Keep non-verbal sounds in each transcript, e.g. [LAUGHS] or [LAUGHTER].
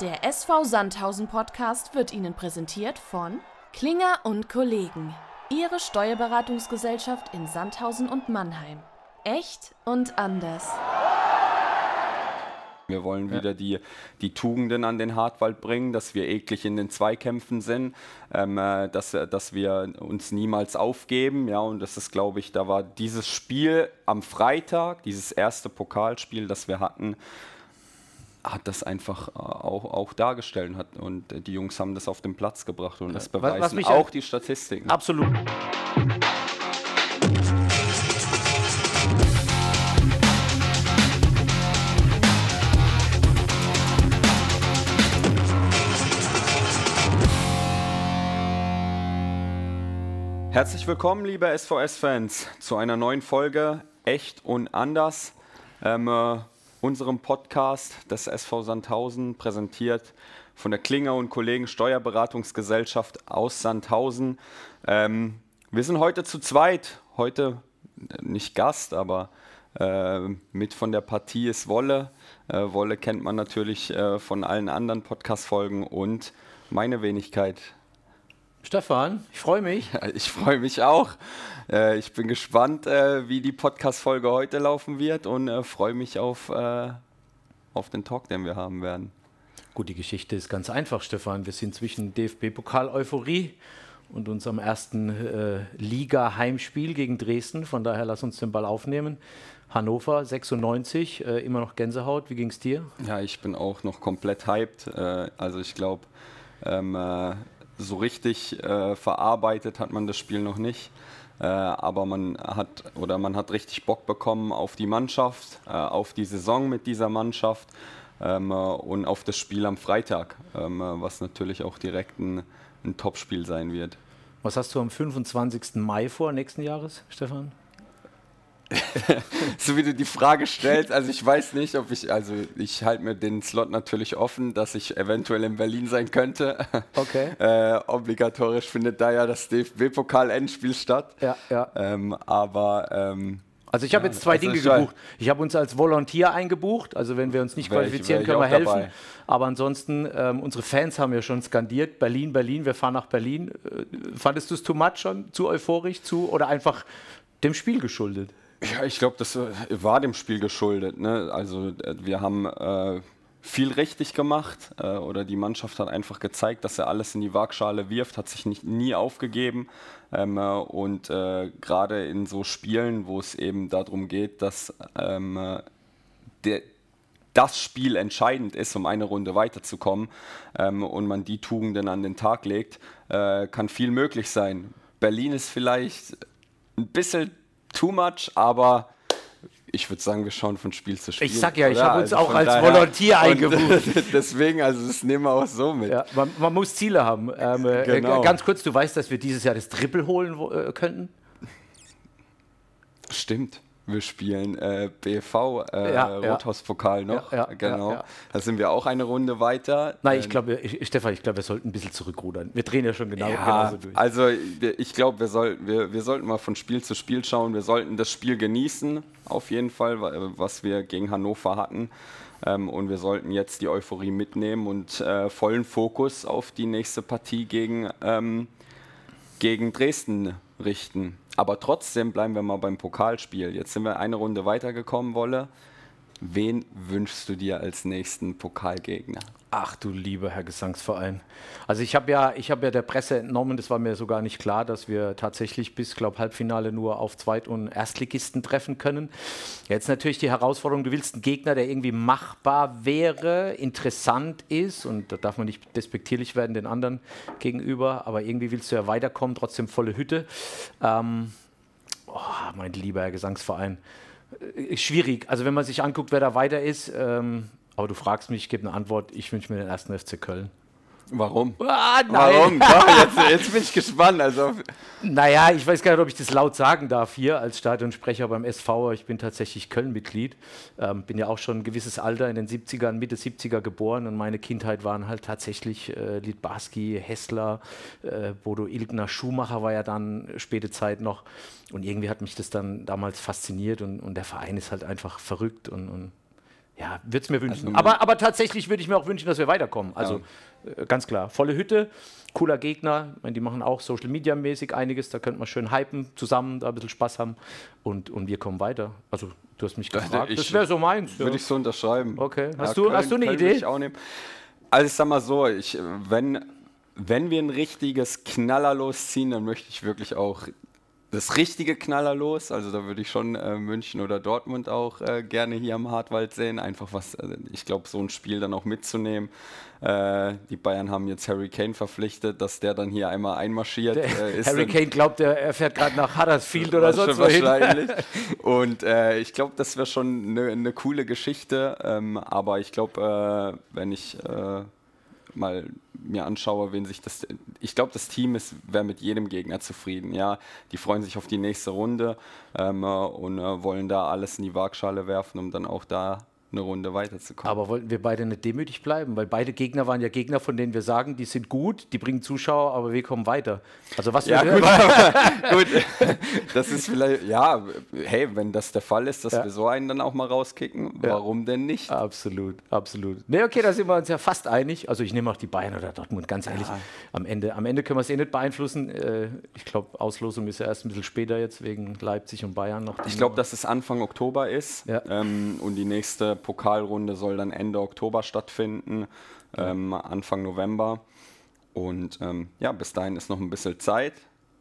Der SV Sandhausen Podcast wird Ihnen präsentiert von Klinger und Kollegen, Ihre Steuerberatungsgesellschaft in Sandhausen und Mannheim. Echt und anders. Wir wollen wieder die, die Tugenden an den Hartwald bringen, dass wir eklig in den Zweikämpfen sind, ähm, äh, dass, dass wir uns niemals aufgeben. Ja, und das ist, glaube ich, da war dieses Spiel am Freitag, dieses erste Pokalspiel, das wir hatten, hat das einfach äh, auch, auch dargestellt hat, und äh, die Jungs haben das auf den Platz gebracht und das beweisen was mich auch die Statistiken. Absolut. Herzlich willkommen, liebe SVS-Fans, zu einer neuen Folge Echt und Anders, ähm, äh, unserem Podcast des SV Sandhausen, präsentiert von der Klinger und Kollegen Steuerberatungsgesellschaft aus Sandhausen. Ähm, wir sind heute zu zweit, heute äh, nicht Gast, aber äh, mit von der Partie ist Wolle. Äh, Wolle kennt man natürlich äh, von allen anderen Podcast-Folgen und meine Wenigkeit, Stefan, ich freue mich. ja, Ich freue mich auch. Äh, ich bin gespannt, äh, wie die Podcast-Folge heute laufen wird und äh, freue mich auf, auf den Talk, den wir haben werden. Gut, die Geschichte ist ganz einfach, Stefan. Wir sind zwischen DFB-Pokal-Euphorie und unserem ersten Liga-Heimspiel gegen Dresden. Von daher lass uns den Ball aufnehmen. Hannover 96, äh, immer noch Gänsehaut. Wie ging es dir? Ja, ich bin auch noch komplett hyped. Also ich glaube, ähm, äh, so richtig äh, verarbeitet hat man das Spiel noch nicht. Äh, aber man hat oder man hat richtig Bock bekommen auf die Mannschaft, äh, auf die Saison mit dieser Mannschaft ähm, äh, und auf das Spiel am Freitag, ähm, äh, was natürlich auch direkt ein, ein Topspiel sein wird. Was hast du am 25. Mai vor nächsten Jahres, Stefan? [LAUGHS] so wie du die Frage stellst, also ich weiß nicht, ob ich, also ich halte mir den Slot natürlich offen, dass ich eventuell in Berlin sein könnte. [LAUGHS] Okay. äh, obligatorisch findet da ja das DFB-Pokal-Endspiel statt. Ja, ja. Ähm, aber ähm, Also ich habe Ja, jetzt zwei also Dinge gebucht. Ich habe uns als Volontier eingebucht, also wenn wir uns nicht Wär qualifizieren, ich können wir helfen. dabei. Aber ansonsten, ähm, unsere Fans haben ja schon skandiert, Berlin, Berlin, wir fahren nach Berlin. Äh, fandest du es too much schon, zu euphorisch, zu oder einfach dem Spiel geschuldet? Ja, ich glaube, das äh, war dem Spiel geschuldet. Ne? Also äh, wir haben äh, viel richtig gemacht äh, oder die Mannschaft hat einfach gezeigt, dass er alles in die Waagschale wirft, hat sich nicht, nie aufgegeben. Ähm, äh, und äh, gerade in so Spielen, wo es eben darum geht, dass ähm, äh, der, das Spiel entscheidend ist, um eine Runde weiterzukommen ähm, und man die Tugenden an den Tag legt, kann viel möglich sein. Berlin ist vielleicht ein bisschen too much, aber ich würde sagen, wir schauen von Spiel zu Spiel. Ich sag ja, ich habe uns Also auch als Volontier eingebucht. [LAUGHS] Deswegen, also das nehmen wir auch so mit. Ja, man, man muss Ziele haben. Ähm, äh, Genau. äh, ganz kurz, du weißt, dass wir dieses Jahr das Triple holen äh, könnten? Stimmt. Wir spielen äh, BV, äh, Ja. Rothauspokal noch. Ja, ja, genau. Da sind wir auch eine Runde weiter. Nein, ich Ähm, glaube, ich, Stefan, ich glaube, wir sollten ein bisschen zurückrudern. Wir drehen ja schon genau, genauso durch. also ich glaube, wir, soll, wir, wir sollten mal von Spiel zu Spiel schauen. Wir sollten das Spiel genießen, auf jeden Fall, wa- was wir gegen Hannover hatten. Ähm, und wir sollten jetzt die Euphorie mitnehmen und äh, vollen Fokus auf die nächste Partie gegen, ähm, gegen Dresden richten. Aber trotzdem bleiben wir mal beim Pokalspiel. Jetzt sind wir eine Runde weitergekommen, Wolle. Wen wünschst du dir als nächsten Pokalgegner? Ach du lieber Herr Gesangsverein. Also ich habe ja, ich ja der Presse entnommen, das war mir sogar nicht klar, dass wir tatsächlich bis, glaube Halbfinale nur auf Zweit- und Erstligisten treffen können. Jetzt natürlich die Herausforderung, du willst einen Gegner, der irgendwie machbar wäre, interessant ist und da darf man nicht despektierlich werden den anderen gegenüber, aber irgendwie willst du ja weiterkommen, trotzdem volle Hütte. Ähm, oh, mein lieber Herr Gesangsverein. Äh, Schwierig. Also wenn man sich anguckt, wer da weiter ist, ähm, aber du fragst mich, ich gebe eine Antwort, ich wünsche mir den ersten FC Köln. Warum? Ah, Warum? Doch, jetzt, jetzt bin ich gespannt. Also, Naja, ich weiß gar nicht, ob ich das laut sagen darf hier als Stadionsprecher beim SV. Ich bin tatsächlich Köln-Mitglied. Ähm, bin ja auch schon ein gewisses Alter in den 70ern, Mitte 70er geboren und meine Kindheit waren halt tatsächlich äh, Liedbarski, Hessler, äh, Bodo Ilgner, Schumacher war ja dann späte Zeit noch. Und irgendwie hat mich das dann damals fasziniert und, und der Verein ist halt einfach verrückt und, und ja, würde es mir wünschen. Also, aber, aber tatsächlich würde ich mir auch wünschen, dass wir weiterkommen. Also ja. äh, ganz klar, volle Hütte, cooler Gegner. Ich meine, die machen auch Social Media mäßig einiges. Da könnte man schön hypen, zusammen da ein bisschen Spaß haben. Und, und wir kommen weiter. Also, du hast mich gefragt. Ich, das wäre so meins. Würde ja. ich so unterschreiben. Okay. Hast, ja, du, hast du eine Idee? Also, ich sag mal so, ich, wenn, wenn wir ein richtiges Knaller losziehen, dann möchte ich wirklich auch das richtige Knaller los. Also da würde ich schon äh, München oder Dortmund auch äh, gerne hier am Hartwald sehen. Einfach was, äh, ich glaube, so ein Spiel dann auch mitzunehmen. Äh, die Bayern haben jetzt Harry Kane verpflichtet, dass der dann hier einmal einmarschiert. Äh, Harry Kane glaubt, er, er fährt gerade nach Huddersfield oder so. Wahrscheinlich. [LAUGHS] Und äh, ich glaube, das wäre schon eine ne coole Geschichte. Ähm, aber ich glaube, wenn ich mal mir anschaue, wen sich das. Ich glaube, das Team wäre mit jedem Gegner zufrieden. Ja, die freuen sich auf die nächste Runde ähm, und äh, wollen da alles in die Waagschale werfen, um dann auch da eine Runde weiterzukommen. Aber wollten wir beide nicht demütig bleiben? Weil beide Gegner waren ja Gegner, von denen wir sagen, die sind gut, die bringen Zuschauer, aber wir kommen weiter. Also was ja, gut, [LAUGHS] gut, das ist vielleicht, ja, hey, wenn das der Fall ist, dass ja. wir so einen dann auch mal rauskicken, warum ja. denn nicht? Absolut, absolut. Ne, okay, da sind wir uns ja fast einig. Also ich nehme auch die Bayern oder Dortmund, ganz ehrlich. Ja. Am, Ende, am Ende können wir es eh nicht beeinflussen. Äh, ich glaube, Auslosung ist ja erst ein bisschen später jetzt, wegen Leipzig und Bayern noch. Ich glaube, dass es Anfang Oktober ist ähm, und die nächste Pokalrunde soll dann Ende Oktober stattfinden, ähm, Anfang November. Und ähm, ja, bis dahin ist noch ein bisschen Zeit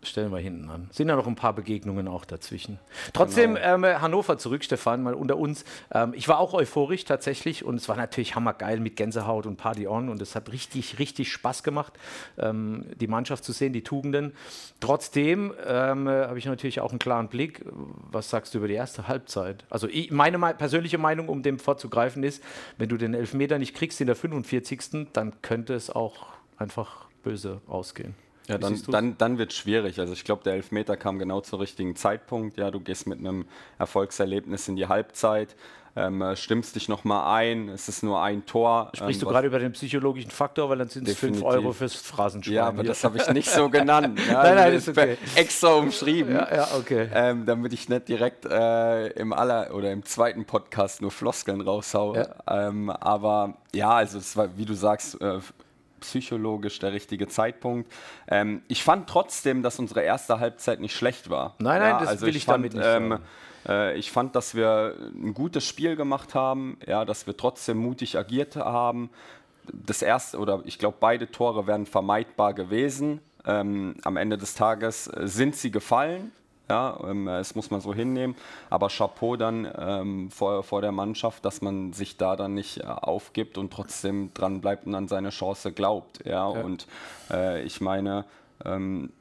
stellen wir hinten an. Sind ja noch ein paar Begegnungen auch dazwischen. Trotzdem genau. ähm, Hannover zurück, Stefan, mal unter uns. Ähm, ich war auch euphorisch tatsächlich und es war natürlich hammergeil mit Gänsehaut und Party on und es hat richtig, richtig Spaß gemacht, ähm, die Mannschaft zu sehen, die Tugenden. Trotzdem ähm, habe ich natürlich auch einen klaren Blick. Was sagst du über die erste Halbzeit? Also ich, meine persönliche Meinung, um dem vorzugreifen, ist, wenn du den Elfmeter nicht kriegst in der 45. dann könnte es auch einfach böse ausgehen. Ja, dann, dann, dann wird es schwierig. Also ich glaube, der Elfmeter kam genau zum richtigen Zeitpunkt. Ja, du gehst mit einem Erfolgserlebnis in die Halbzeit, ähm, stimmst dich nochmal ein, es ist nur ein Tor. Sprichst ähm, du gerade über den psychologischen Faktor, weil dann sind es 5 Euro fürs Phrasenschwein. Ja, aber hier. das habe ich nicht so [LAUGHS] genannt. Ja, nein, nein, ist okay. Extra umschrieben. Ja, ja okay. Ähm, damit ich nicht direkt äh, im aller oder im zweiten Podcast nur Floskeln raushaue. Ja. Ähm, aber ja, also es war, wie du sagst, äh, psychologisch der richtige Zeitpunkt. Ähm, ich fand trotzdem, dass unsere erste Halbzeit nicht schlecht war. Nein, nein, ja, das also will ich, ich fand, damit nicht ähm, äh, ich fand, dass wir ein gutes Spiel gemacht haben, ja, dass wir trotzdem mutig agiert haben. Das erste oder ich glaube, beide Tore wären vermeidbar gewesen. Ähm, am Ende des Tages äh, sind sie gefallen. Ja, ähm, das muss man so hinnehmen. Aber Chapeau dann ähm, vor, vor der Mannschaft, dass man sich da dann nicht äh, aufgibt und trotzdem dran bleibt und an seine Chance glaubt. Ja, ja. und äh, ich meine, ähm,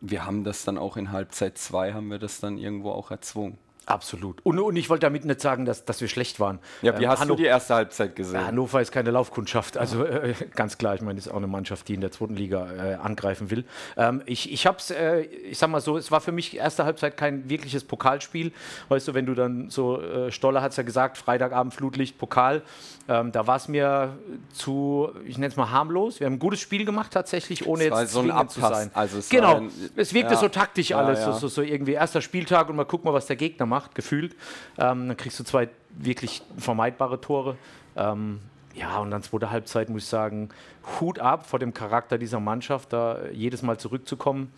wir haben das dann auch in Halbzeit 2 haben wir das dann irgendwo auch erzwungen. Absolut. Und, und, ich wollte damit nicht sagen, dass, dass wir schlecht waren. Ja, wie ähm, hast Hanno du die erste Halbzeit gesehen? Hannover ist keine Laufkundschaft. Also äh, [LAUGHS] ganz klar, ich meine, das ist auch eine Mannschaft, die in der zweiten Liga äh, angreifen will. Ähm, ich ich habe es, äh, ich sag mal so, es war für mich erste Halbzeit kein wirkliches Pokalspiel. Weißt du, wenn du dann so, äh, Stoller hat es ja gesagt, Freitagabend Flutlicht, Pokal. Ähm, da war es mir zu, ich nenne es mal harmlos. Wir haben ein gutes Spiel gemacht tatsächlich, ohne jetzt so ein zu sein. Also es genau, ein, es wirkte ja, so taktisch alles, ja, ja. So, so, irgendwie erster Spieltag und mal gucken mal, was der Gegner macht macht, gefühlt. Ähm, dann kriegst du zwei wirklich vermeidbare Tore. Ähm, ja, und dann zweite Halbzeit muss ich sagen, Hut ab vor dem Charakter dieser Mannschaft, da jedes Mal zurückzukommen.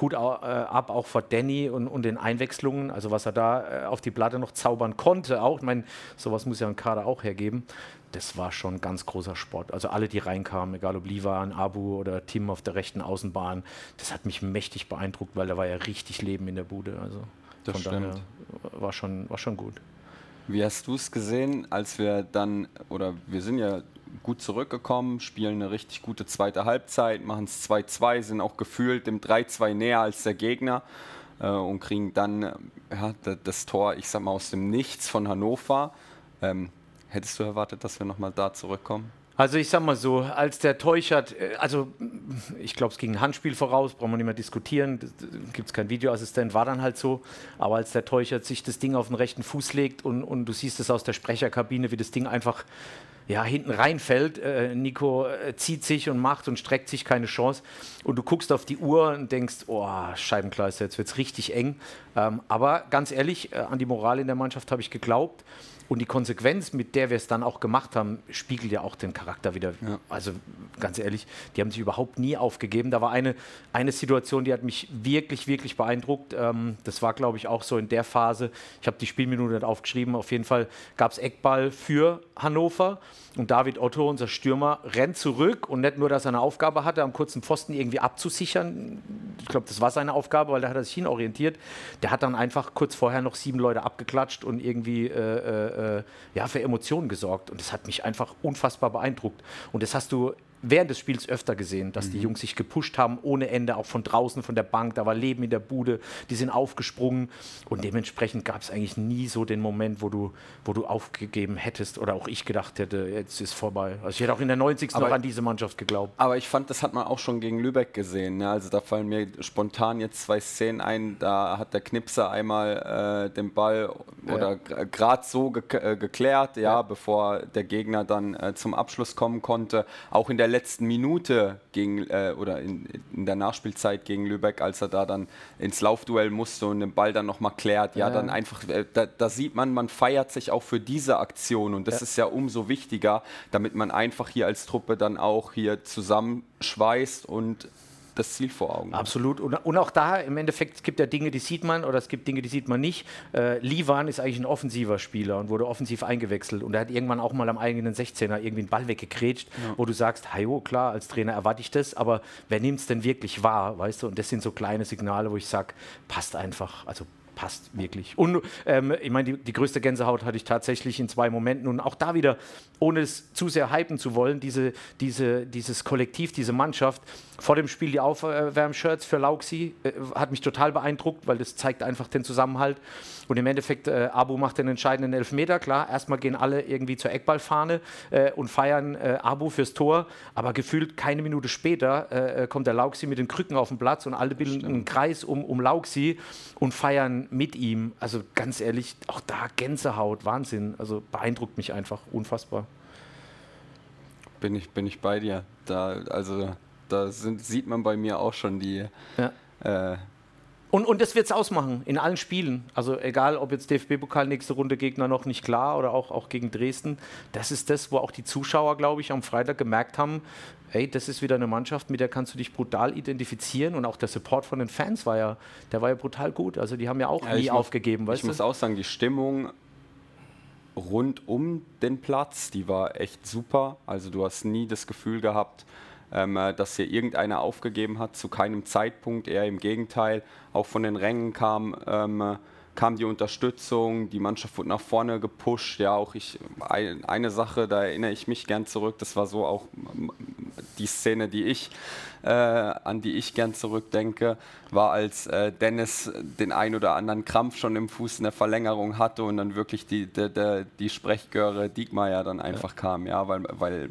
Hut äh, ab auch vor Danny und, und, den Einwechslungen, also was er da äh, auf die Platte noch zaubern konnte. Auch, ich meine, sowas muss ja ein Kader auch hergeben. Das war schon ganz großer Sport. Also alle, die reinkamen, egal ob Livan, Abu oder Tim auf der rechten Außenbahn, das hat mich mächtig beeindruckt, weil da war ja richtig Leben in der Bude. Also das von stimmt. daher war schon, war schon gut. Wie hast du es gesehen, als wir dann, oder wir sind ja gut zurückgekommen, spielen eine richtig gute zweite Halbzeit, machen es 2-2, sind auch gefühlt dem 3-2 näher als der Gegner äh, und kriegen dann ja, das Tor, ich sag mal, aus dem Nichts von Hannover. Ähm, hättest du erwartet, dass wir nochmal da zurückkommen? Also ich sag mal so, als der Teuchert, äh, also ich glaube, es ging ein Handspiel voraus, brauchen wir nicht mehr diskutieren, gibt es keinen Videoassistent, war dann halt so. Aber als der Teuchert sich das Ding auf den rechten Fuß legt und, und du siehst es aus der Sprecherkabine, wie das Ding einfach ja, hinten reinfällt, äh, Nico äh, zieht sich und macht und streckt sich keine Chance. Und du guckst auf die Uhr und denkst, oh, Scheibenkleister, jetzt wird es richtig eng. Ähm, aber ganz ehrlich, äh, an die Moral in der Mannschaft habe ich geglaubt. Und die Konsequenz, mit der wir es dann auch gemacht haben, spiegelt ja auch den Charakter wieder. Ja. Also ganz ehrlich, die haben sich überhaupt nie aufgegeben. Da war eine, eine Situation, die hat mich wirklich, wirklich beeindruckt. Ähm, das war, glaube ich, auch so in der Phase. Ich habe die Spielminute nicht aufgeschrieben. Auf jeden Fall gab es Eckball für Hannover. Und David Otto, unser Stürmer, rennt zurück und nicht nur, dass er eine Aufgabe hatte, am kurzen Pfosten irgendwie abzusichern. Ich glaube, das war seine Aufgabe, weil da hat er sich hinorientiert. Der hat dann einfach kurz vorher noch sieben Leute abgeklatscht und irgendwie äh, äh, ja, für Emotionen gesorgt. Und das hat mich einfach unfassbar beeindruckt. Und das hast du während des Spiels öfter gesehen, dass mhm. die Jungs sich gepusht haben, ohne Ende, auch von draußen, von der Bank. Da war Leben in der Bude, die sind aufgesprungen. Und dementsprechend gab es eigentlich nie so den Moment, wo du, wo du aufgegeben hättest oder auch ich gedacht hätte, jetzt ist vorbei. Also ich hätte auch in der 90. Aber, noch an diese Mannschaft geglaubt. Aber ich fand, das hat man auch schon gegen Lübeck gesehen. Ne? Also da fallen mir spontan jetzt zwei Szenen ein. Da hat der Knipser einmal äh, den Ball oder ja. gerade so ge äh, geklärt, ja, ja, bevor der Gegner dann äh, zum Abschluss kommen konnte. Auch in der letzten Minute gegen, äh, oder in, in, der Nachspielzeit gegen Lübeck, als er da dann ins Laufduell musste und den Ball dann nochmal klärt. Ja, ja, dann einfach, äh, da, da, sieht man, man feiert sich auch für diese Aktion und das ja. ist ja umso wichtiger, damit man einfach hier als Truppe dann auch hier zusammenschweißt und das Ziel vor Augen. Absolut. Und, und, auch da im Endeffekt, es gibt ja Dinge, die sieht man oder es gibt Dinge, die sieht man nicht. Äh, Livan ist eigentlich ein offensiver Spieler und wurde offensiv eingewechselt. Und er hat irgendwann auch mal am eigenen 16er irgendwie einen Ball weggekrätscht, ja. wo du sagst, hajo, klar, als Trainer erwarte ich das, aber wer nimmt es denn wirklich wahr, weißt du? Und das sind so kleine Signale, wo ich sage, passt einfach, also passt wirklich. Und ähm, ich meine, die, die, größte Gänsehaut hatte ich tatsächlich in zwei Momenten. Und auch da wieder, ohne es zu sehr hypen zu wollen, diese, diese, dieses Kollektiv, diese Mannschaft, vor dem Spiel die Aufwärmshirts für Lauxi, äh, hat mich total beeindruckt, weil das zeigt einfach den Zusammenhalt. Und im Endeffekt, äh, Abu macht den entscheidenden Elfmeter, klar. Erstmal gehen alle irgendwie zur Eckballfahne äh, und feiern äh, Abu fürs Tor. Aber gefühlt keine Minute später äh, äh, kommt der Lauxi mit den Krücken auf den Platz und alle bilden einen Kreis um, um Lauxi und feiern mit ihm. Also ganz ehrlich, auch da Gänsehaut, Wahnsinn. Also beeindruckt mich einfach unfassbar. Bin ich, bin ich bei dir. Da, also da sind, sieht man bei mir auch schon die. Ja. Äh, und, und das wird es ausmachen in allen Spielen. Also egal, ob jetzt DFB-Pokal nächste Runde Gegner noch nicht klar oder auch, auch gegen Dresden. Das ist das, wo auch die Zuschauer, glaube ich, am Freitag gemerkt haben, ey, das ist wieder eine Mannschaft, mit der kannst du dich brutal identifizieren. Und auch der Support von den Fans war ja, der war ja brutal gut. Also die haben ja auch ja, nie aufgegeben. Muss, ich du? muss auch sagen, die Stimmung rund um den Platz, die war echt super. Also du hast nie das Gefühl gehabt, dass hier irgendeiner aufgegeben hat, zu keinem Zeitpunkt, eher im Gegenteil. Auch von den Rängen kam, ähm, kam die Unterstützung, die Mannschaft wurde nach vorne gepusht. Ja, auch ich, eine Sache, da erinnere ich mich gern zurück, das war so auch die Szene, die ich, äh, an die ich gern zurückdenke, war, als äh, Dennis den ein oder anderen Krampf schon im Fuß in der Verlängerung hatte und dann wirklich die, die, die, die Sprechgöre Diekmeyer dann einfach ja. kam, ja, weil, weil,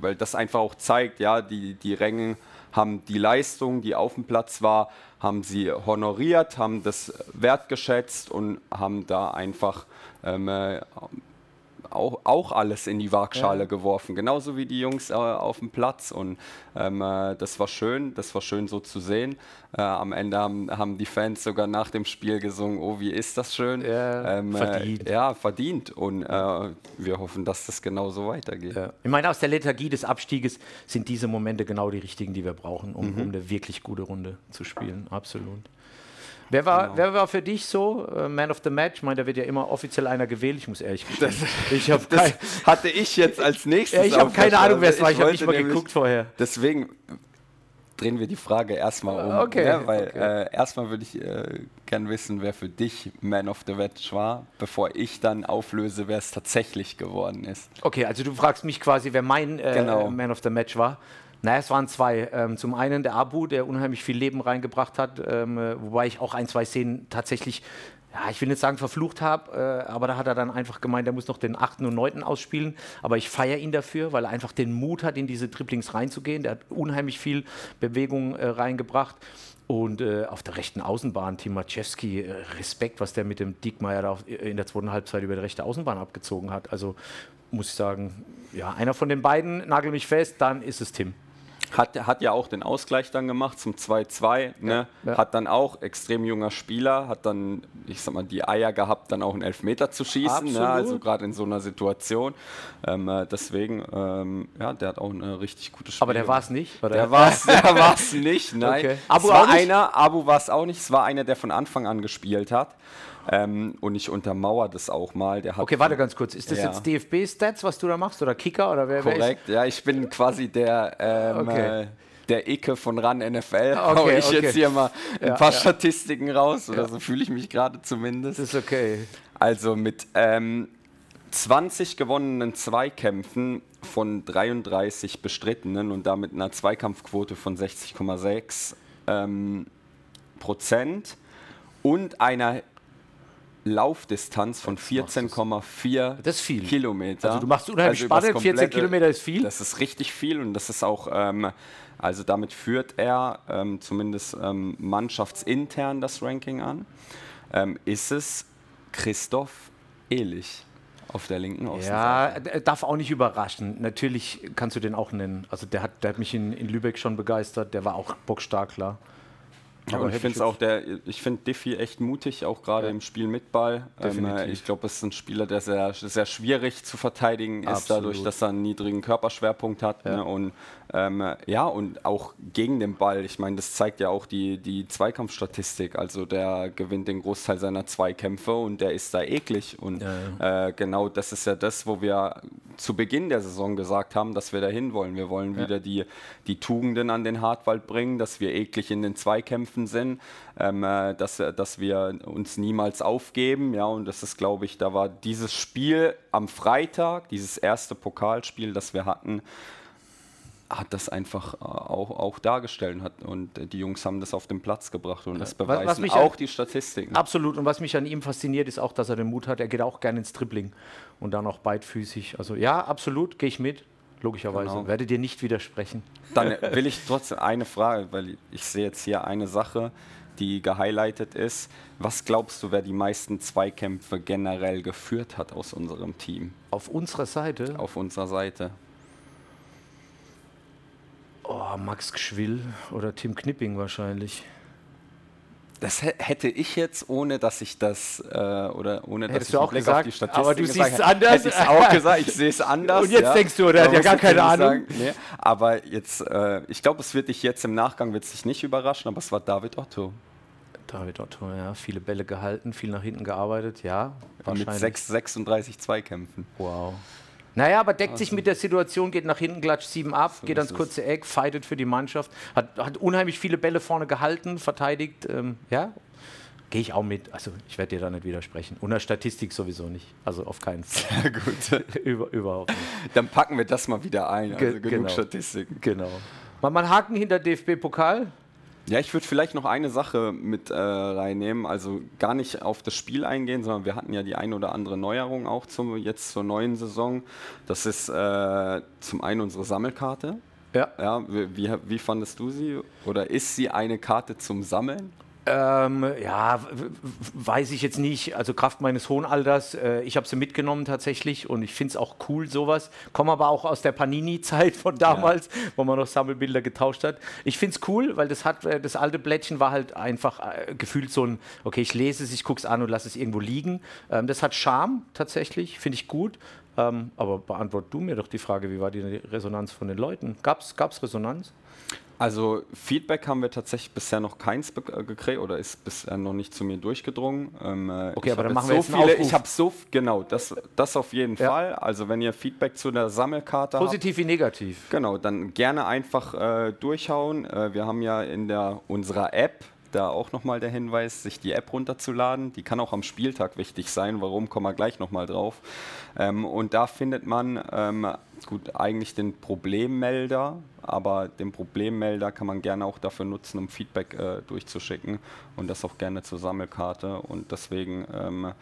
weil das einfach auch zeigt, ja, die, die Rängen haben die Leistung, die auf dem Platz war, haben sie honoriert, haben das wertgeschätzt und haben da einfach ähm, äh, auch, auch alles in die Waagschale ja. geworfen, genauso wie die Jungs äh, auf dem Platz. Und ähm, äh, das war schön, das war schön so zu sehen. Äh, am Ende haben, haben die Fans sogar nach dem Spiel gesungen, oh, wie ist das schön. Ja, ähm, äh, verdient. ja, verdient. Und äh, wir hoffen, dass das genauso weitergeht. Ja. Ich meine, aus der Lethargie des Abstieges sind diese Momente genau die richtigen, die wir brauchen, um, mhm. um eine wirklich gute Runde zu spielen. Absolut. Wer war, genau. wer war für dich so äh, Man of the Match? Ich meine, da wird ja immer offiziell einer gewählt. Ich muss ehrlich gestehen. Das, [LAUGHS] ich das kein, hatte ich jetzt als nächstes. Ja, ich habe keine Ahnung, wer es war. Ich habe nicht mal geguckt vorher. Deswegen drehen wir die Frage erstmal um. Okay. Ja, weil okay. äh, erstmal würde ich äh, gern wissen, wer für dich Man of the Match war, bevor ich dann auflöse, wer es tatsächlich geworden ist. Okay, also du fragst mich quasi, wer mein äh, genau. Man of the Match war. Naja, es waren zwei. Ähm, zum einen der Abu, der unheimlich viel Leben reingebracht hat, ähm, äh, wobei ich auch ein, zwei Szenen tatsächlich, ja, ich will nicht sagen verflucht habe, äh, aber da hat er dann einfach gemeint, er muss noch den achten und neunten ausspielen. Aber ich feiere ihn dafür, weil er einfach den Mut hat, in diese Dribblings reinzugehen. Der hat unheimlich viel Bewegung äh, reingebracht. Und äh, auf der rechten Außenbahn, Timaszewski, äh, Respekt, was der mit dem Diekmeyer da in der zweiten Halbzeit über die rechte Außenbahn abgezogen hat. Also muss ich sagen, ja, einer von den beiden, nagel mich fest, dann ist es Tim. Hat, hat ja auch den Ausgleich dann gemacht zum 2-2. Ne? Ja. Hat dann auch extrem junger Spieler, hat dann, ich sag mal, die Eier gehabt, dann auch einen Elfmeter zu schießen. Ne? Also gerade in so einer Situation. Ähm, äh, deswegen, ähm, ja, der hat auch eine richtig gute Spiel. Aber der war es nicht? Oder? Der war es der [LAUGHS] war's nicht, nein. Okay. Abu Abu es war auch nicht? einer, Abu war es auch nicht, es war einer, der von Anfang an gespielt hat. Ähm, und ich untermauere das auch mal. Der hat Okay, warte ganz kurz. Ist das Ja. jetzt DFB-Stats, was du da machst? Oder Kicker? Oder wer, wer ist? Korrekt, ja, ich bin quasi der, ähm, [LAUGHS] Okay. äh, der Icke von RAN NFL. Okay, Hau ich okay. jetzt hier mal ein Ja, paar ja. Statistiken raus, oder so fühle ich mich gerade zumindest. Das ist okay. Also mit ähm, 20 gewonnenen Zweikämpfen von 33 bestrittenen und damit einer Zweikampfquote von 60,6 ähm, Prozent und einer Laufdistanz von 14,4 Das ist viel. Kilometer. Also du machst unheimlich übers spannend, 14 komplette- Kilometer ist viel. Das ist richtig viel und das ist auch, ähm, also damit führt er ähm, zumindest ähm, mannschaftsintern das Ranking an. Ähm, ist es Christoph Ehlich auf der linken Ja, Außenseite? d- darf auch nicht überraschen. Natürlich kannst du den auch nennen. Also der hat, der hat mich in, in Lübeck schon begeistert. Der war auch bockstark, klar. Ja, Aber und ich finde auch der, ich finde Diffie echt mutig, auch gerade im Spiel mit Ball. Ähm, Definitiv. äh, ich glaube, es ist ein Spieler, der sehr, sehr schwierig zu verteidigen ist, Absolut. dadurch, dass er einen niedrigen Körperschwerpunkt hat. Ne? Und ähm, ja, und auch gegen den Ball. Ich meine, das zeigt ja auch die, die Zweikampfstatistik. Also der gewinnt den Großteil seiner Zweikämpfe und der ist da eklig. Und Äh, genau das ist ja das, wo wir zu Beginn der Saison gesagt haben, dass wir dahin wollen. Wir wollen wieder die, die Tugenden an den Hartwald bringen, dass wir eklig in den Zweikämpfen sind, ähm, äh, dass, dass wir uns niemals aufgeben. Ja, und das ist, glaube ich, da war dieses Spiel am Freitag, dieses erste Pokalspiel, das wir hatten, hat das einfach äh, auch, auch dargestellt und, hat, und die Jungs haben das auf den Platz gebracht und das beweisen auch an- die Statistiken. Absolut. Und was mich an ihm fasziniert, ist auch, dass er den Mut hat. Er geht auch gerne ins Dribbling und dann auch beidfüßig. Also ja, absolut, gehe ich mit. Logischerweise. Genau. Werde dir nicht widersprechen. Dann [LAUGHS] will ich trotzdem eine Frage, weil ich sehe jetzt hier eine Sache, die gehighlightet ist. Was glaubst du, wer die meisten Zweikämpfe generell geführt hat aus unserem Team Auf unserer Seite, auf unserer Seite? Oh, Max Gschwill oder Tim Knipping wahrscheinlich. Das hä- hätte ich jetzt, ohne dass ich das äh, oder ohne dass Hättest ich du auch Blick gesagt, auf die Statistik aber du siehst es anders? Hätte ich es auch gesagt. Ich sehe es [LAUGHS] anders. Und jetzt ja. denkst du, der hat ja gar keine Ahnung. nee, aber jetzt, äh, ich glaube, es wird dich jetzt im Nachgang wird dich nicht überraschen, aber es war David Otto. David Otto, ja, viele Bälle gehalten, viel nach hinten gearbeitet, ja. Mit wahrscheinlich. 6, 36 Zweikämpfen. Wow. Naja, aber deckt sich mit der Situation, geht nach hinten, klatscht sieben ab, geht ans kurze Eck, fightet für die Mannschaft, hat, hat unheimlich viele Bälle vorne gehalten, verteidigt, ähm, ja. Gehe ich auch mit. Also ich werde dir da nicht widersprechen. Und der Statistik sowieso nicht. Also auf keinen Fall. Sehr gut. [LAUGHS] Über, überhaupt nicht. Dann packen wir das mal wieder ein. Also Ge- genug genau. Statistiken. Genau. Mal, mal einen Haken hinter DFB-Pokal. Ja, ich würde vielleicht noch eine Sache mit äh, reinnehmen. Also gar nicht auf das Spiel eingehen, sondern wir hatten ja die ein oder andere Neuerung auch zum, jetzt zur neuen Saison. Das ist äh, zum einen unsere Sammelkarte. Ja. Ja, wie, wie, wie fandest du sie? Oder ist sie eine Karte zum Sammeln? Ähm, ja, weiß ich jetzt nicht. Also Kraft meines hohen Alters, äh, ich habe sie mitgenommen tatsächlich und ich finde es auch cool, sowas. Komme aber auch aus der Panini-Zeit von damals, wo man noch Sammelbilder getauscht hat. Ich finde es cool, weil das hat, äh, das alte Blättchen war halt einfach äh, gefühlt so ein, okay, ich lese es, ich gucke es an und lasse es irgendwo liegen. Ähm, das hat Charme tatsächlich, finde ich gut. Ähm, aber beantwort du mir doch die Frage, wie war die Resonanz von den Leuten? Gab es Resonanz? Also Feedback haben wir tatsächlich bisher noch keins äh, gekriegt oder ist bisher noch nicht zu mir durchgedrungen. Ähm, äh, Okay, aber dann machen so wir jetzt viele. Ich habe so genau das, das auf jeden Ja. Fall. Also wenn ihr Feedback zu der Sammelkarte habt, Positiv wie negativ? Genau, dann gerne einfach äh, durchhauen. Äh, wir haben ja in der unserer App da auch nochmal der Hinweis, sich die App runterzuladen. Die kann auch am Spieltag wichtig sein. Warum, kommen wir gleich nochmal drauf. Ähm, und da findet man ähm, gut eigentlich den Problemmelder, aber den Problemmelder kann man gerne auch dafür nutzen, um Feedback äh, durchzuschicken und das auch gerne zur Sammelkarte. Und deswegen ähm,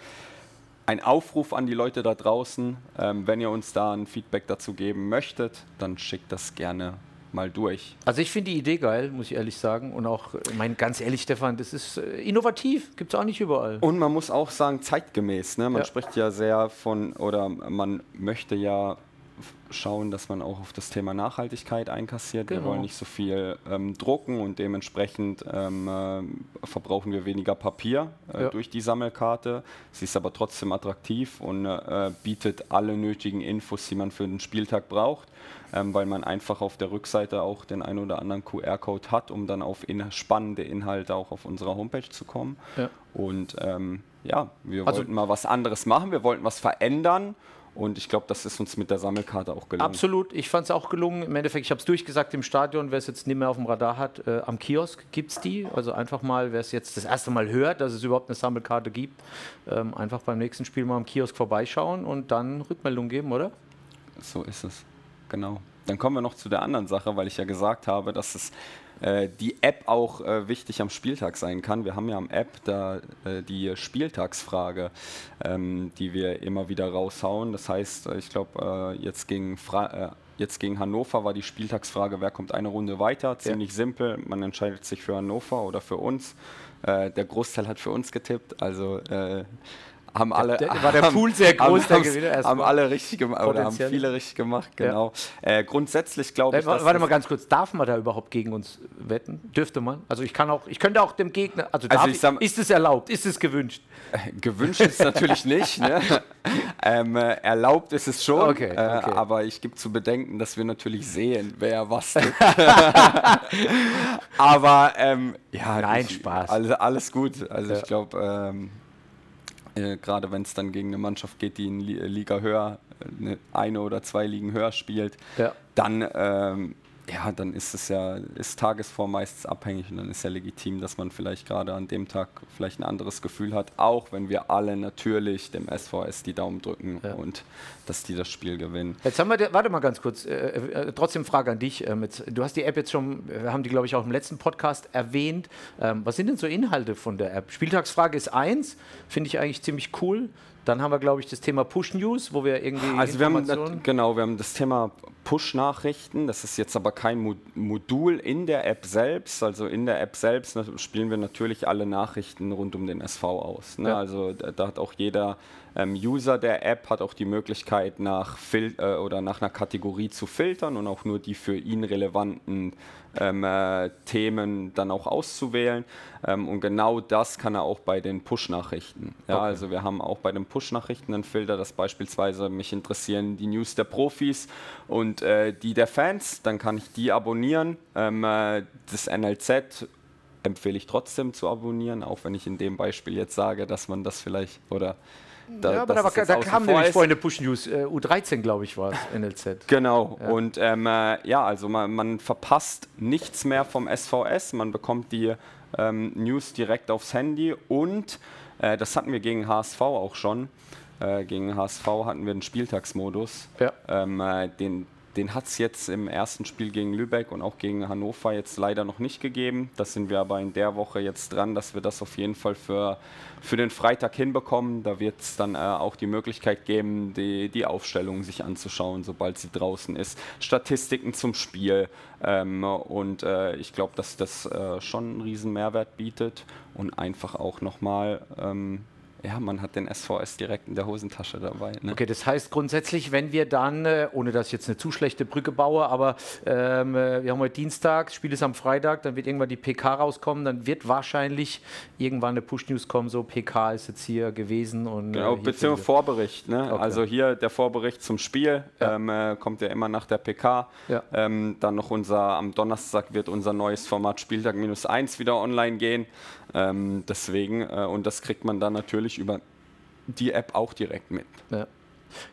ein Aufruf an die Leute da draußen, ähm, wenn ihr uns da ein Feedback dazu geben möchtet, dann schickt das gerne mal durch. Also ich finde die Idee geil, muss ich ehrlich sagen. Und auch, ich meine, ganz ehrlich, Stefan, das ist äh, innovativ, gibt es auch nicht überall. Und man muss auch sagen, zeitgemäß. Ne? Man Ja. spricht ja sehr von, oder man möchte ja schauen, dass man auch auf das Thema Nachhaltigkeit einkassiert. Genau. Wir wollen nicht so viel ähm, drucken und dementsprechend ähm, äh, verbrauchen wir weniger Papier äh, Ja. durch die Sammelkarte. Sie ist aber trotzdem attraktiv und äh, bietet alle nötigen Infos, die man für den Spieltag braucht, ähm, weil man einfach auf der Rückseite auch den ein oder anderen QR-Code hat, um dann auf in spannende Inhalte auch auf unserer Homepage zu kommen. Ja. Und ähm, ja, wir Also- wollten mal was anderes machen, wir wollten was verändern und ich glaube, das ist uns mit der Sammelkarte auch gelungen. Absolut, ich fand es auch gelungen. Im Endeffekt, ich habe es durchgesagt im Stadion, wer es jetzt nicht mehr auf dem Radar hat, äh, am Kiosk gibt es die. Also einfach mal, wer es jetzt das erste Mal hört, dass es überhaupt eine Sammelkarte gibt, ähm, einfach beim nächsten Spiel mal am Kiosk vorbeischauen und dann Rückmeldung geben, oder? So ist es. Genau. Dann kommen wir noch zu der anderen Sache, weil ich ja gesagt habe, dass es äh, die App auch äh, wichtig am Spieltag sein kann. Wir haben ja am App da äh, die Spieltagsfrage, ähm, die wir immer wieder raushauen. Das heißt, äh, ich glaube, äh, jetzt gegen Fra Jetzt gegen Hannover war die Spieltagsfrage, wer kommt eine Runde weiter? Ziemlich simpel. Man entscheidet sich für Hannover oder für uns. Äh, der Großteil hat für uns getippt. Also äh, haben alle. der- war der [LAUGHS] Pool sehr groß, haben, der Gewinner Haben alle richtig gemacht oder haben viele richtig gemacht, Ja. genau. Äh, grundsätzlich glaube Äh, ich, warte das- mal ganz kurz, darf man da überhaupt gegen uns wetten? Dürfte man? Also ich kann auch, ich könnte auch dem Gegner, also, darf ich sag- ist es erlaubt, ist es gewünscht? gewünscht ist natürlich nicht. Ne? [LAUGHS] ähm, äh, erlaubt ist es schon, Okay, okay. Äh, aber ich gebe zu bedenken, dass wir natürlich sehen, wer was tut. [LAUGHS] aber ähm, ja, Nein, ich, Spaß. Alles, alles gut. Also Ja. ich glaube, ähm, äh, gerade wenn es dann gegen eine Mannschaft geht, die in Li Liga höher, äh, eine, eine oder zwei Ligen höher spielt, Ja. dann, ähm, ja, dann ist es ja, ist Tagesform meistens abhängig und dann ist ja legitim, dass man vielleicht gerade an dem Tag vielleicht ein anderes Gefühl hat, auch wenn wir alle natürlich dem SVS die Daumen drücken Ja. und dass die das Spiel gewinnen. Jetzt haben wir, warte mal ganz kurz, äh, äh, trotzdem Frage an dich. Ähm, jetzt, du hast die App jetzt schon, wir haben die glaube ich auch im letzten Podcast erwähnt. Ähm, was sind denn so Inhalte von der App? Spieltagsfrage ist eins, finde ich eigentlich ziemlich cool. Dann haben wir glaube ich das Thema Push News, wo wir irgendwie Also wir haben, genau, wir haben das Thema Push-Nachrichten. Das ist jetzt aber kein Mo Modul in der App selbst. Also in der App selbst ne, spielen wir natürlich alle Nachrichten rund um den SV aus. Ne? Ja. Also da hat auch jeder ähm, User der App hat auch die Möglichkeit nach Fil äh, oder nach einer Kategorie zu filtern und auch nur die für ihn relevanten ähm, äh, Themen dann auch auszuwählen. Ähm, und genau das kann er auch bei den Push-Nachrichten. Ja, Okay. Also wir haben auch bei den Push-Nachrichten einen Filter, dass beispielsweise mich interessieren die News der Profis und äh, die der Fans. Dann kann ich die abonnieren. Ähm, äh, das NLZ empfehle ich trotzdem zu abonnieren, auch wenn ich in dem Beispiel jetzt sage, dass man das vielleicht oder da, ja, aber da, war, da kam nämlich vorhin eine Push News, äh, U13 glaube ich war es, NLZ. Genau, und ähm, äh, ja, also man, man verpasst nichts mehr vom SVS, man bekommt die ähm, News direkt aufs Handy und äh, das hatten wir gegen HSV auch schon. Äh, gegen HSV hatten wir den Spieltagsmodus. Ja. Ähm, äh, den den hat es jetzt im ersten Spiel gegen Lübeck und auch gegen Hannover jetzt leider noch nicht gegeben. Das sind wir aber in der Woche jetzt dran, dass wir das auf jeden Fall für, für den Freitag hinbekommen. Da wird es dann äh, auch die Möglichkeit geben, die, die Aufstellung sich anzuschauen, sobald sie draußen ist. Statistiken zum Spiel. Ähm, und äh, ich glaube, dass das äh, schon einen riesen Mehrwert bietet und einfach auch nochmal, ähm, ja, man hat den SVS direkt in der Hosentasche dabei. Ne? Okay, das heißt grundsätzlich, wenn wir dann, äh, ohne dass ich jetzt eine zu schlechte Brücke baue, aber ähm, äh, wir haben heute Dienstag, das Spiel ist am Freitag, dann wird irgendwann die PK rauskommen, dann wird wahrscheinlich irgendwann eine Push-News kommen, so PK ist jetzt hier gewesen und äh, Genau, hier beziehungsweise Vorbericht. Ne? Okay. Also hier der Vorbericht zum Spiel Ja. ähm, äh, kommt ja immer nach der PK. Ja. Ähm, dann noch unser, am Donnerstag wird unser neues Format Spieltag minus 1 wieder online gehen. Ähm, deswegen, äh, und das kriegt man dann natürlich über die App auch direkt mit. Ja.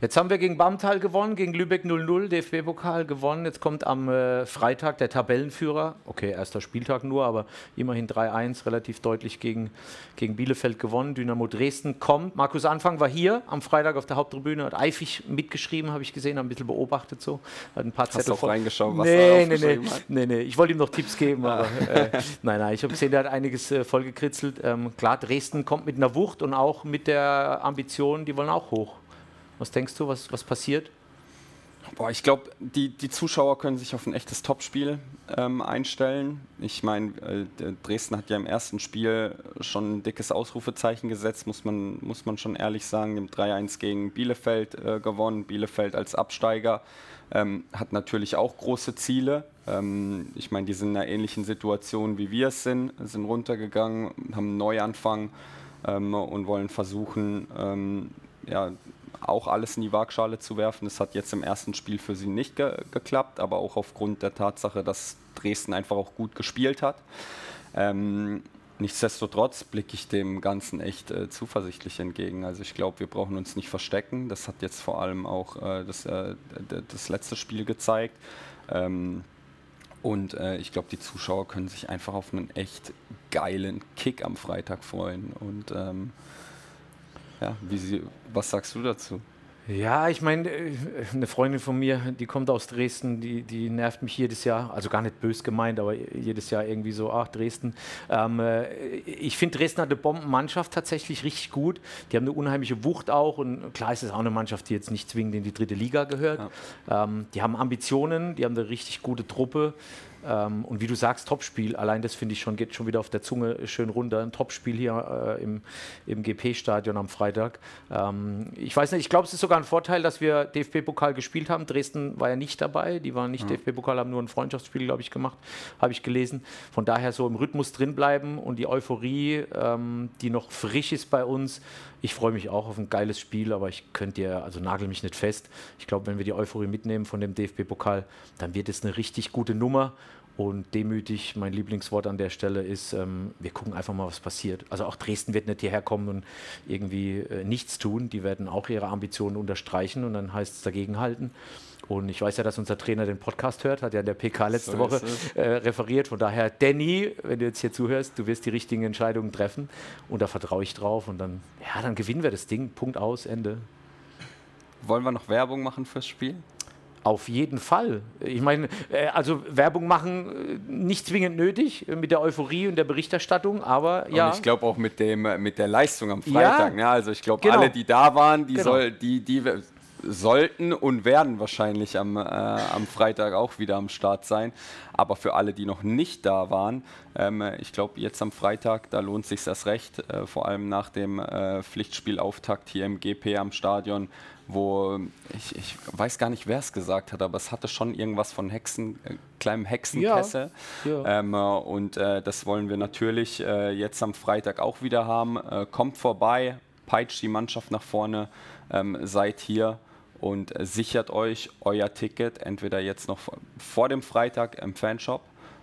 Jetzt haben wir gegen Bamtal gewonnen, gegen Lübeck 0-0, DFB-Pokal gewonnen. Jetzt kommt am äh, Freitag der Tabellenführer. Okay, erster Spieltag nur, aber immerhin 3-1, relativ deutlich gegen, gegen Bielefeld gewonnen. Dynamo Dresden kommt. Markus Anfang war hier am Freitag auf der Haupttribüne, hat eifrig mitgeschrieben, habe ich gesehen, hat ein bisschen beobachtet so. Hat ein paar Hast du Zettel auch voll- reingeschaut, was nee, er nee, nee, nee, nee. Ich wollte ihm noch Tipps geben, aber äh, [LAUGHS] nein, nein, ich habe gesehen, der hat einiges äh, vollgekritzelt. Ähm, klar, Dresden kommt mit einer Wucht und auch mit der Ambition, die wollen auch hoch. Was denkst du, was, was passiert? Boah, ich glaube, die, die Zuschauer können sich auf ein echtes Topspiel ähm, einstellen. Ich meine, äh, Dresden hat ja im ersten Spiel schon ein dickes Ausrufezeichen gesetzt, muss man, muss man schon ehrlich sagen. Dem 3-1 gegen Bielefeld äh, gewonnen. Bielefeld als Absteiger ähm, hat natürlich auch große Ziele. Ähm, ich meine, die sind in einer ähnlichen Situation wie wir es sind, sind runtergegangen, haben einen Neuanfang ähm, und wollen versuchen, ähm, ja, auch alles in die Waagschale zu werfen. Das hat jetzt im ersten Spiel für sie nicht ge geklappt, aber auch aufgrund der Tatsache, dass Dresden einfach auch gut gespielt hat. Ähm, nichtsdestotrotz blicke ich dem Ganzen echt äh, zuversichtlich entgegen. Also ich glaube, wir brauchen uns nicht verstecken. Das hat jetzt vor allem auch äh, das, äh, das letzte Spiel gezeigt. Ähm, und äh, ich glaube, die Zuschauer können sich einfach auf einen echt geilen Kick am Freitag freuen. Und ähm, ja, wie was sagst du dazu? Ja, ich meine, äh, eine Freundin von mir, die kommt aus Dresden, die, die nervt mich jedes Jahr, also gar nicht bös gemeint, aber jedes Jahr irgendwie so, ach, Dresden. Ähm, äh, ich finde, Dresden hat eine Bombenmannschaft tatsächlich richtig gut. Die haben eine unheimliche Wucht auch und klar ist es auch eine Mannschaft, die jetzt nicht zwingend in die dritte Liga gehört. Ja. Ähm, die haben Ambitionen, die haben eine richtig gute Truppe. Ähm, und wie du sagst, Topspiel, allein das finde ich schon, geht schon wieder auf der Zunge schön runter. Ein Topspiel hier äh, im, im GP-Stadion am Freitag. Ähm, ich weiß nicht, ich glaube, es ist sogar ein Vorteil, dass wir DFB-Pokal gespielt haben. Dresden war ja nicht dabei, die waren nicht mhm. DFB-Pokal, haben nur ein Freundschaftsspiel, glaube ich, gemacht, habe ich gelesen. Von daher so im Rhythmus drin bleiben und die Euphorie, ähm, die noch frisch ist bei uns. Ich freue mich auch auf ein geiles Spiel, aber ich könnte dir, also nagel mich nicht fest. Ich glaube, wenn wir die Euphorie mitnehmen von dem DFB-Pokal, dann wird es eine richtig gute Nummer. Und demütig, mein Lieblingswort an der Stelle ist, ähm, wir gucken einfach mal, was passiert. Also auch Dresden wird nicht hierher kommen und irgendwie äh, nichts tun. Die werden auch ihre Ambitionen unterstreichen und dann heißt es dagegenhalten. Und ich weiß ja, dass unser Trainer den Podcast hört, hat ja in der PK letzte so Woche äh, referiert. Von daher, Danny, wenn du jetzt hier zuhörst, du wirst die richtigen Entscheidungen treffen. Und da vertraue ich drauf. Und dann, ja, dann gewinnen wir das Ding. Punkt aus, Ende. Wollen wir noch Werbung machen fürs Spiel? Auf jeden Fall. Ich meine, äh, also Werbung machen äh, nicht zwingend nötig äh, mit der Euphorie und der Berichterstattung, aber ja. Und ich glaube auch mit, dem, mit der Leistung am Freitag. Ja, ne? Also ich glaube, genau. alle, die da waren, die, genau. soll, die, die sollten und werden wahrscheinlich am, äh, am Freitag auch wieder am Start sein. Aber für alle, die noch nicht da waren, ähm, ich glaube, jetzt am Freitag, da lohnt sich erst recht, äh, vor allem nach dem äh, Pflichtspielauftakt hier im GP am Stadion, wo ich, ich weiß gar nicht, wer es gesagt hat, aber es hatte schon irgendwas von Hexen, äh, kleinem Hexenkessel. Ja, ja. Ähm, äh, und äh, das wollen wir natürlich äh, jetzt am Freitag auch wieder haben. Äh, kommt vorbei, peitscht die Mannschaft nach vorne, ähm, seid hier und sichert euch euer Ticket entweder jetzt noch vor dem Freitag im Fanshop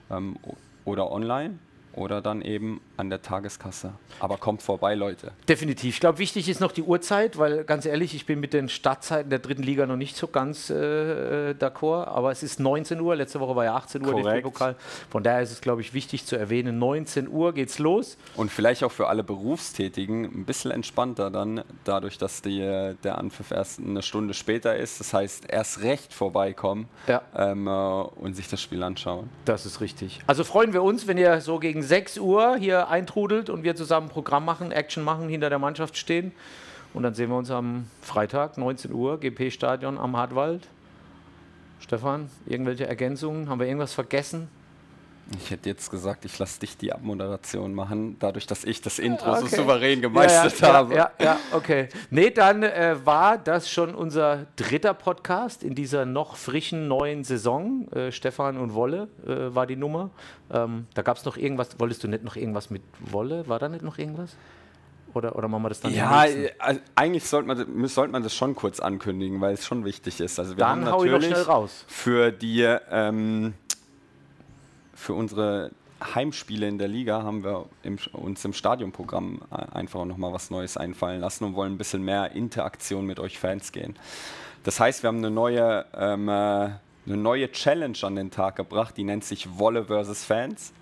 ähm, oder online oder dann eben an der Tageskasse. Aber kommt vorbei, Leute. Definitiv. Ich glaube, wichtig ist noch die Uhrzeit, weil ganz ehrlich, ich bin mit den Startzeiten der dritten Liga noch nicht so ganz äh, äh d'accord. Aber es ist 19 Uhr. Letzte Woche war ja 18 Uhr der Pokal. Von daher ist es, glaube ich, wichtig zu erwähnen. 19 Uhr geht's los. Und vielleicht auch für alle Berufstätigen ein bisschen entspannter dann, dadurch, dass die, der Anpfiff erst eine Stunde später ist. Das heißt, erst recht vorbeikommen ja. ähm, äh, und sich das Spiel anschauen. Das ist richtig. Also freuen wir uns, wenn ihr so gegen 6 Uhr hier eintrudelt und wir zusammen Programm machen, Action machen, hinter der Mannschaft stehen. Und dann sehen wir uns am Freitag, 19 Uhr, GP-Stadion am Hartwald. Stefan, irgendwelche Ergänzungen? Haben wir irgendwas vergessen? Ich hätte jetzt gesagt, ich lasse dich die Abmoderation machen, dadurch, dass ich das Intro okay. so souverän gemeistert ja, ja, habe. Ja, ja, okay. Nee, dann äh, war das schon unser dritter Podcast in dieser noch frischen neuen Saison. Äh, Stefan und Wolle äh, war die Nummer. Ähm, da gab es noch irgendwas. Wolltest du nicht noch irgendwas mit Wolle? War da nicht noch irgendwas? Oder, oder machen wir das dann? Ja, also eigentlich sollte man, sollte man das schon kurz ankündigen, weil es schon wichtig ist. Also wir dann haben natürlich für die ähm, für unsere Heimspiele in der Liga haben wir im, uns im Stadionprogramm einfach nochmal was Neues einfallen lassen und wollen ein bisschen mehr Interaktion mit euch Fans gehen. Das heißt, wir haben eine neue, ähm, äh, eine neue Challenge an den Tag gebracht, die nennt sich Wolle vs. Fans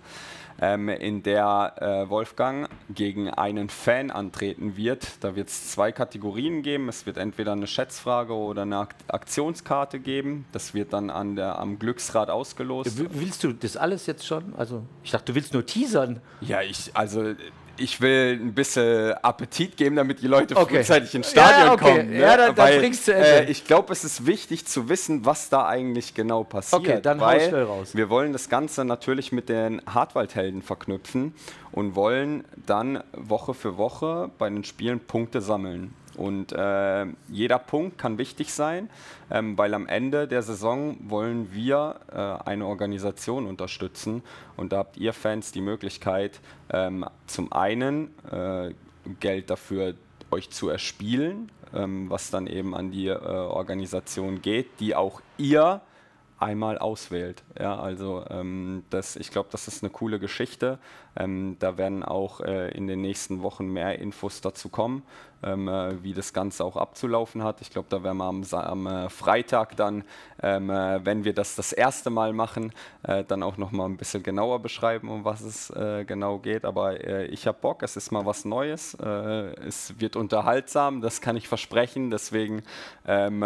ähm, in der äh, Wolfgang gegen einen Fan antreten wird. Da wird es zwei Kategorien geben. Es wird entweder eine Schätzfrage oder eine Aktionskarte geben. Das wird dann an der, am Glücksrad ausgelost. Willst du das alles jetzt schon? Also ich dachte, du willst nur teasern. Ja, ich, also ich will ein bisschen Appetit geben, damit die Leute okay. frühzeitig ins Stadion ja, okay. kommen. Ne? Ja, dann, weil, dann bringst du äh, Ich glaube, es ist wichtig zu wissen, was da eigentlich genau passiert. Okay, dann weil schnell raus. Wir wollen das Ganze natürlich mit den Hartwaldhelden verknüpfen und wollen dann Woche für Woche bei den Spielen Punkte sammeln. Und äh, jeder Punkt kann wichtig sein, ähm, weil am Ende der Saison wollen wir äh, eine Organisation unterstützen. Und da habt ihr Fans die Möglichkeit, ähm, zum einen äh, Geld dafür euch zu erspielen, ähm, was dann eben an die äh, Organisation geht, die auch ihr einmal auswählt. Ja, also ähm, das, ich glaube, das ist eine coole Geschichte. Ähm, da werden auch äh, in den nächsten Wochen mehr Infos dazu kommen, ähm, äh, wie das Ganze auch abzulaufen hat. Ich glaube, da werden wir am, am äh, Freitag dann, ähm, äh, wenn wir das das erste Mal machen, äh, dann auch noch mal ein bisschen genauer beschreiben, um was es äh, genau geht. Aber ich habe Bock, es ist mal was Neues. es wird unterhaltsam, das kann ich versprechen. Deswegen ähm,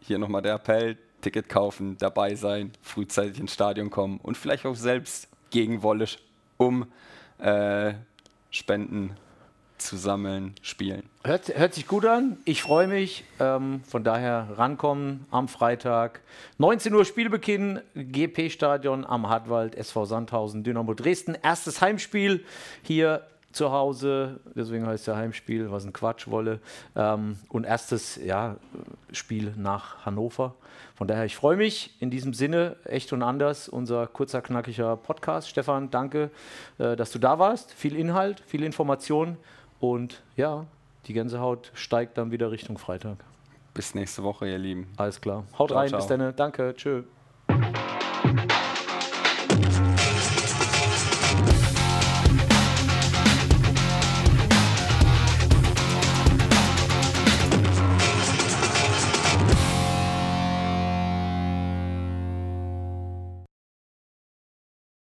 hier nochmal der Appell, Ticket kaufen, dabei sein, frühzeitig ins Stadion kommen und vielleicht auch selbst gegen Wolle um äh, Spenden zu sammeln, spielen. Hört, hört sich gut an. Ich freue mich. Ähm, von daher rankommen am Freitag. 19 Uhr Spielbeginn, GP-Stadion am Hartwald, SV Sandhausen, Dynamo Dresden. Erstes Heimspiel hier zu Hause, deswegen heißt es Heimspiel, was ein Quatsch wolle. Ähm, und erstes ja, Spiel nach Hannover. Von daher, ich freue mich in diesem Sinne, echt und anders, unser kurzer, knackiger Podcast. Stefan, danke, äh, dass du da warst. Viel Inhalt, viel Information und ja, die Gänsehaut steigt dann wieder Richtung Freitag. Bis nächste Woche, ihr Lieben. Alles klar. Haut ciao, rein, ciao. bis dann. Danke, tschö.